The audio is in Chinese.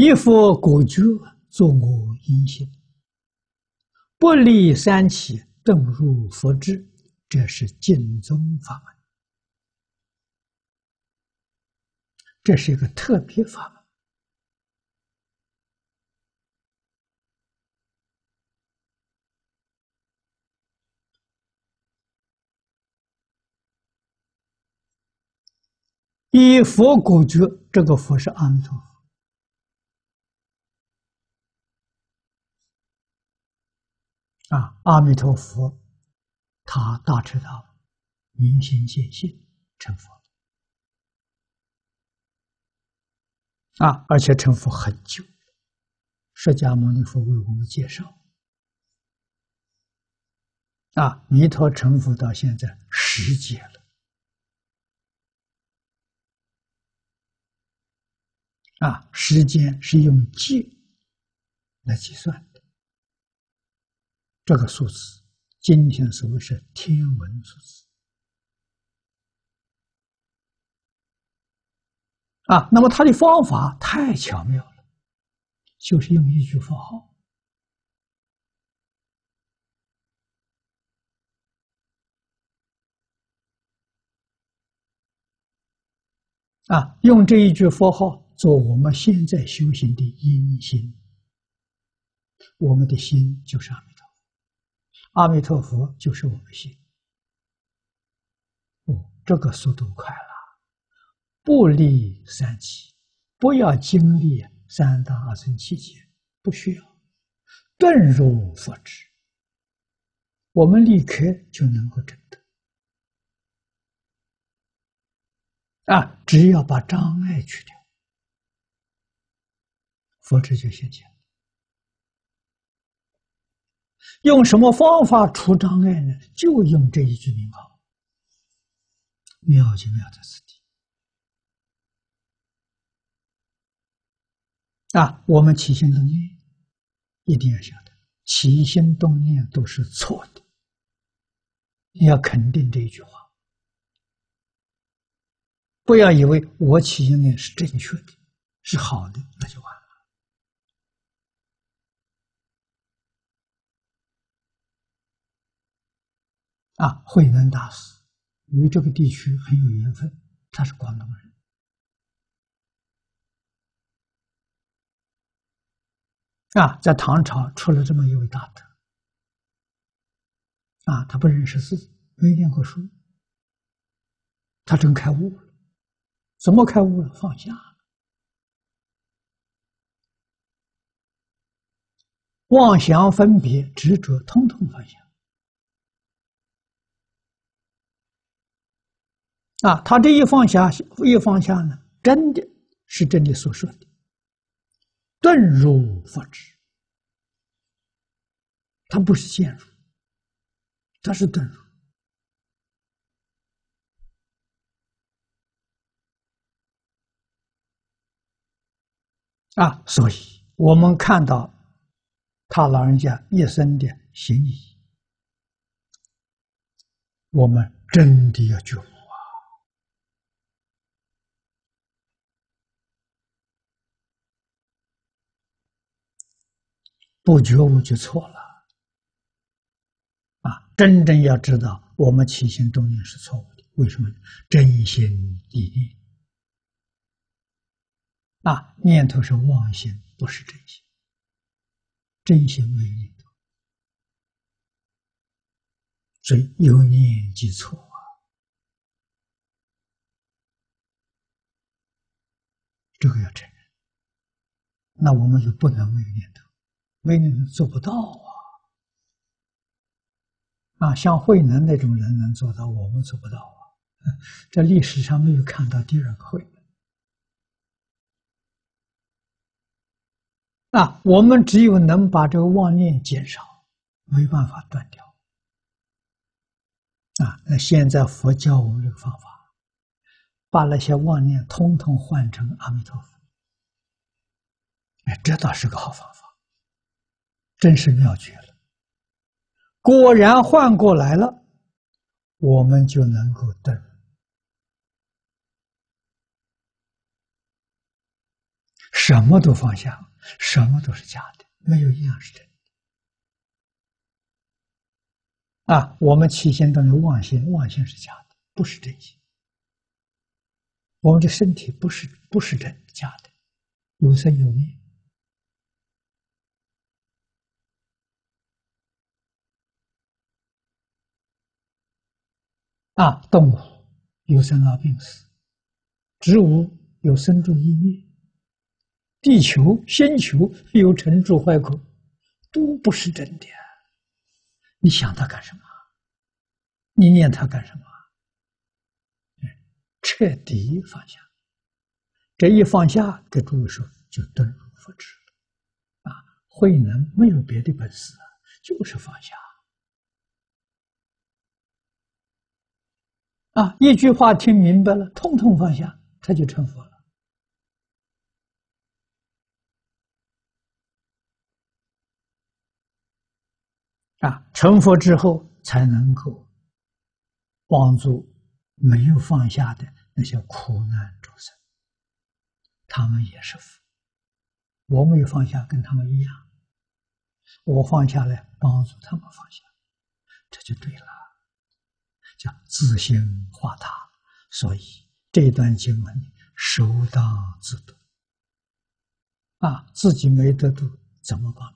一佛果觉，作我因心，不离三起，顿入佛智，这是净宗法门。这是一个特别法门。以佛果觉，这个佛是阿弥陀佛。啊，阿弥陀佛，他大彻大悟，明心见性，成佛啊，而且成佛很久。释迦牟尼佛为我们介绍，啊，弥陀成佛到现在十劫了，啊，时间是用劫来计算。这个数字，今天所谓是天文数字啊。那么它的方法太巧妙了，就是用一句佛号啊，用这一句佛号做我们现在修行的因心，我们的心就是阿弥。陀佛就是我们心，哦，这个速度快了，不离三七，不要经历三大二乘七劫，不需要，顿入佛智，我们立刻就能够证得。啊，只要把障碍去掉，佛智就现前。用什么方法除障碍呢？就用这一句名号，妙就妙在此地。啊，我们起心动念一定要晓得，起心动念都是错的。你要肯定这一句话，不要以为我起心念是正确的，是好的，那就完了。啊，慧能大师与这个地区很有缘分，他是广东人。啊，在唐朝出了这么一位大德。啊，他不认识字，没念过书，他真开悟了。怎么开悟了？放下，妄想、分别、执着，通通放下。啊，他这一放下，一放下呢，真的是真的所说的，顿入佛智，他不是陷入，他是顿入。啊，所以我们看到他老人家一生的行仪，我们真的要觉悟。不觉悟就错了，啊！真正要知道，我们起心动念是错误的。为什么？真心意念，啊，念头是妄心，不是真心。真心没念头，所以有念即错啊。这个要承认，那我们就不能没有念头。没人做不到啊！啊，像慧能那种人能做到，我们做不到啊！在历史上没有看到第二个慧能啊！我们只有能把这个妄念减少，没办法断掉啊！那现在佛教我们这个方法，把那些妄念通通换成阿弥陀佛，哎，这倒是个好方法。真是妙绝了！果然换过来了，我们就能够得。什么都放下，什么都是假的，没有一样是真的。啊，我们起心动念妄心，妄心是假的，不是真心。我们的身体不是不是真的假的，有生有灭。啊，动物有生老病死，植物有生住异灭，地球星球有成住坏空，都不是真的。你想它干什么？你念它干什么？彻底放下，这一放下，给诸位说，就顿入佛智了。啊，慧能没有别的本事，就是放下。啊，一句话听明白了，通通放下，他就成佛了。啊，成佛之后才能够帮助没有放下的那些苦难众生，他们也是佛。我没有放下，跟他们一样，我放下来帮助他们放下，这就对了。叫自心化他，所以这段经文首当自度。啊，自己没得度，怎么办？